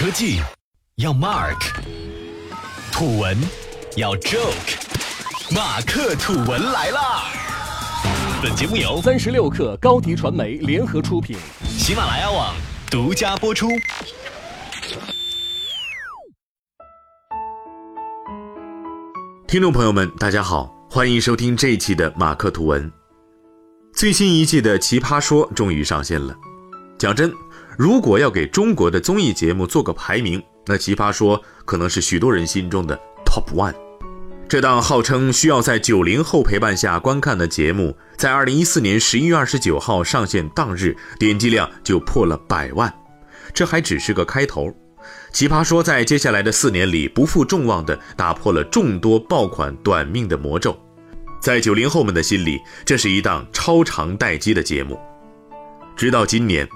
科技要 Mark，土文要 Joke，马克吐文来啦！本节目由三十六克高迪传媒联合出品，喜马拉雅网独家播出。听众朋友们，大家好，欢迎收听这一期的马克吐文。最新一季的《奇葩说》终于上线了。讲真，如果要给中国的综艺节目做个排名，那《奇葩说》可能是许多人心中的 Top One。这档号称需要在九零后陪伴下观看的节目，在二零一四年十一月二十九号上线当日，点击量就破了百万。这还只是个开头。奇葩说在接下来的四年里，不负众望地打破了众多爆款短命的魔咒。在九零后们的心里，这是一档超长待机的节目。直到今年，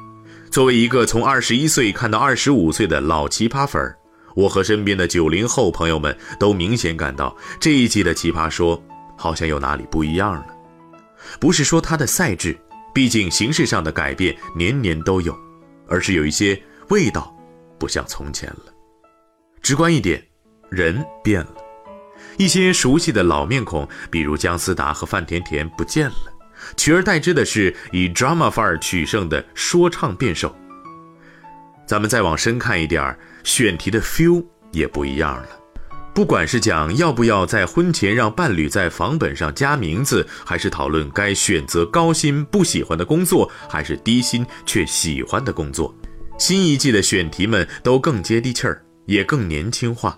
作为一个从二十一岁看到二十五岁的老奇葩粉儿，我和身边的九零后朋友们都明显感到这一季的奇葩说好像有哪里不一样了。不是说它的赛制，毕竟形式上的改变年年都有，而是有一些味道不像从前了。直观一点，人变了。一些熟悉的老面孔，比如姜思达和范甜甜不见了，取而代之的是以 drama 范儿取胜的说唱辩手。咱们再往深看一点儿选题的 feel 也不一样了。不管是讲要不要在婚前让伴侣在房本上加名字，还是讨论该选择高薪不喜欢的工作，还是低薪却喜欢的工作，新一季的选题们都更接地气儿，也更年轻化。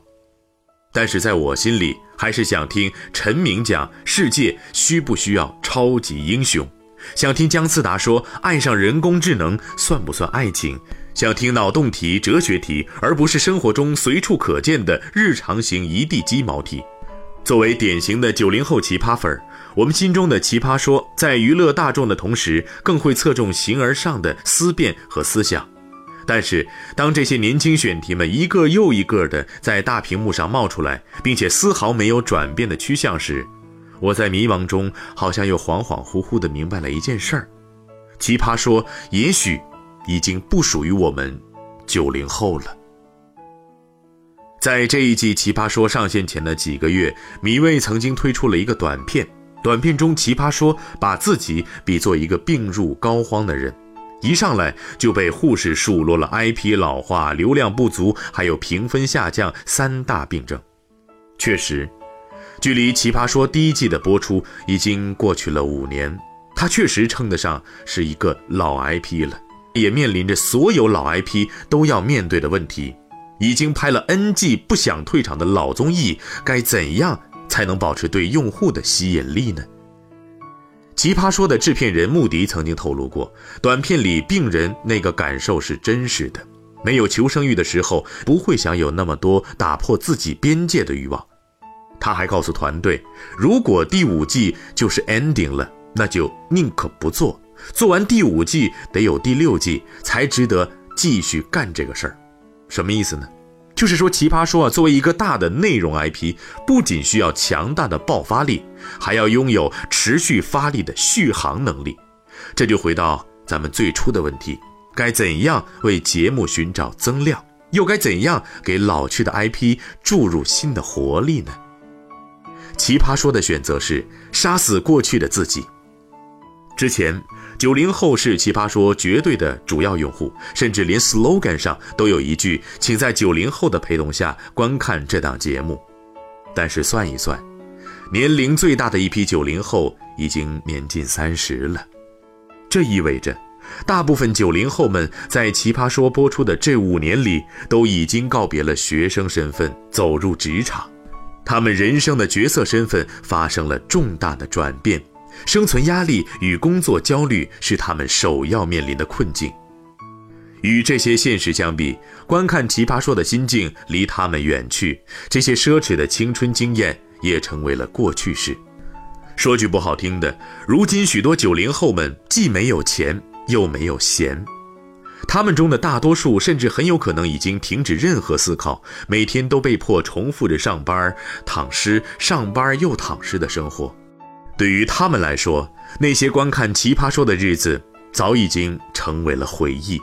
但是在我心里，还是想听陈明讲世界需不需要超级英雄，想听姜思达说爱上人工智能算不算爱情，想听脑洞题、哲学题，而不是生活中随处可见的日常型一地鸡毛题。作为典型的九零后奇葩粉儿，我们心中的奇葩说，在娱乐大众的同时，更会侧重形而上的思辨和思想。但是，当这些年轻选题们一个又一个的在大屏幕上冒出来，并且丝毫没有转变的趋向时，我在迷茫中好像又恍恍惚惚地明白了一件事儿：奇葩说也许已经不属于我们九零后了。在这一季奇葩说上线前的几个月，米未曾经推出了一个短片，短片中奇葩说把自己比作一个病入膏肓的人。一上来就被护士数落了 IP 老化、流量不足，还有评分下降三大病症。确实，距离《奇葩说》第一季的播出已经过去了五年，它确实称得上是一个老 IP 了，也面临着所有老 IP 都要面对的问题。已经拍了 N 季不想退场的老综艺，该怎样才能保持对用户的吸引力呢？奇葩说的制片人穆迪曾经透露过，短片里病人那个感受是真实的，没有求生欲的时候，不会想有那么多打破自己边界的欲望。他还告诉团队，如果第五季就是 ending 了，那就宁可不做，做完第五季得有第六季才值得继续干这个事儿。什么意思呢？就是说，奇葩说啊，作为一个大的内容 IP，不仅需要强大的爆发力，还要拥有持续发力的续航能力。这就回到咱们最初的问题：该怎样为节目寻找增量，又该怎样给老去的 IP 注入新的活力呢？奇葩说的选择是杀死过去的自己。之前。九零后是奇葩说绝对的主要用户，甚至连 slogan 上都有一句“请在九零后的陪同下观看这档节目”。但是算一算，年龄最大的一批九零后已经年近三十了，这意味着，大部分九零后们在奇葩说播出的这五年里，都已经告别了学生身份，走入职场，他们人生的角色身份发生了重大的转变。生存压力与工作焦虑是他们首要面临的困境。与这些现实相比，观看《奇葩说》的心境离他们远去，这些奢侈的青春经验也成为了过去式。说句不好听的，如今许多九零后们既没有钱，又没有闲，他们中的大多数甚至很有可能已经停止任何思考，每天都被迫重复着上班、躺尸、上班又躺尸的生活。对于他们来说，那些观看《奇葩说》的日子早已经成为了回忆。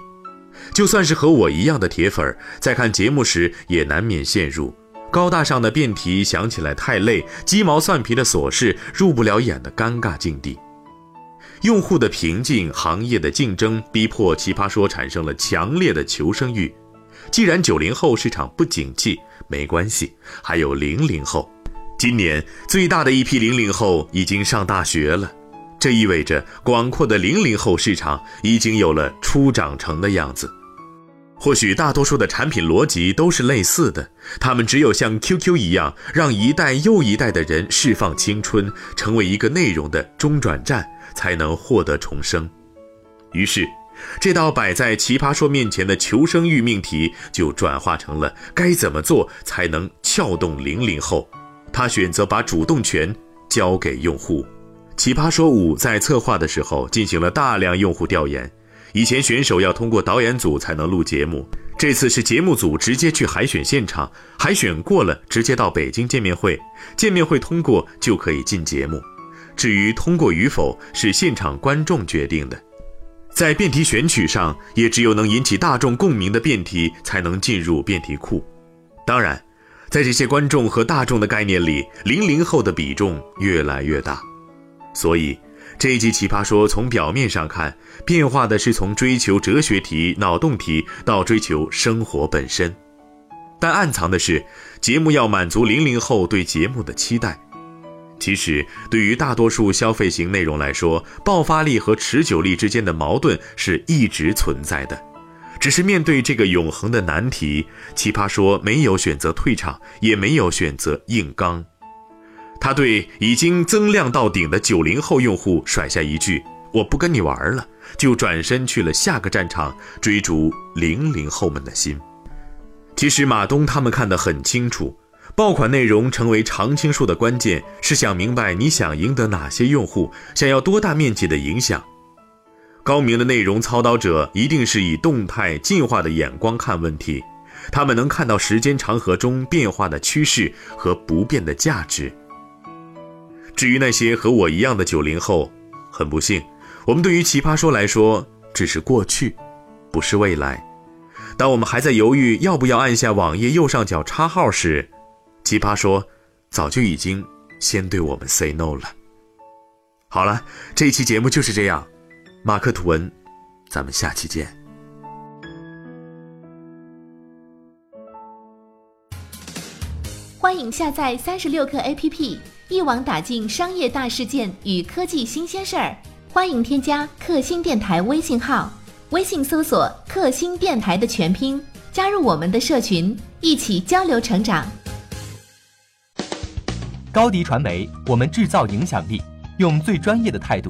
就算是和我一样的铁粉，在看节目时也难免陷入高大上的辩题想起来太累，鸡毛蒜皮的琐事入不了眼的尴尬境地。用户的瓶颈，行业的竞争，逼迫奇葩说产生了强烈的求生欲。既然九零后市场不景气，没关系，还有零零后。今年最大的一批零零后已经上大学了，这意味着广阔的零零后市场已经有了初长成的样子。或许大多数的产品逻辑都是类似的，他们只有像 QQ 一样，让一代又一代的人释放青春，成为一个内容的中转站，才能获得重生。于是，这道摆在奇葩说面前的求生欲命题，就转化成了该怎么做才能撬动零零后。他选择把主动权交给用户。奇葩说五在策划的时候进行了大量用户调研。以前选手要通过导演组才能录节目，这次是节目组直接去海选现场，海选过了直接到北京见面会，见面会通过就可以进节目。至于通过与否，是现场观众决定的。在辩题选取上，也只有能引起大众共鸣的辩题才能进入辩题库。当然。在这些观众和大众的概念里，零零后的比重越来越大，所以这一集奇葩说从表面上看，变化的是从追求哲学题、脑洞题到追求生活本身，但暗藏的是，节目要满足零零后对节目的期待。其实，对于大多数消费型内容来说，爆发力和持久力之间的矛盾是一直存在的。只是面对这个永恒的难题，奇葩说没有选择退场，也没有选择硬刚。他对已经增量到顶的九零后用户甩下一句：“我不跟你玩了”，就转身去了下个战场，追逐零零后们的心。其实马东他们看得很清楚，爆款内容成为常青树的关键是想明白你想赢得哪些用户，想要多大面积的影响。高明的内容操刀者一定是以动态进化的眼光看问题，他们能看到时间长河中变化的趋势和不变的价值。至于那些和我一样的九零后，很不幸，我们对于奇葩说来说只是过去，不是未来。当我们还在犹豫要不要按下网页右上角叉号时，奇葩说早就已经先对我们 say no 了。好了，这期节目就是这样。马克吐文，咱们下期见。欢迎下载三十六课 APP，一网打尽商业大事件与科技新鲜事儿。欢迎添加克星电台微信号，微信搜索“克星电台”的全拼，加入我们的社群，一起交流成长。高迪传媒，我们制造影响力，用最专业的态度。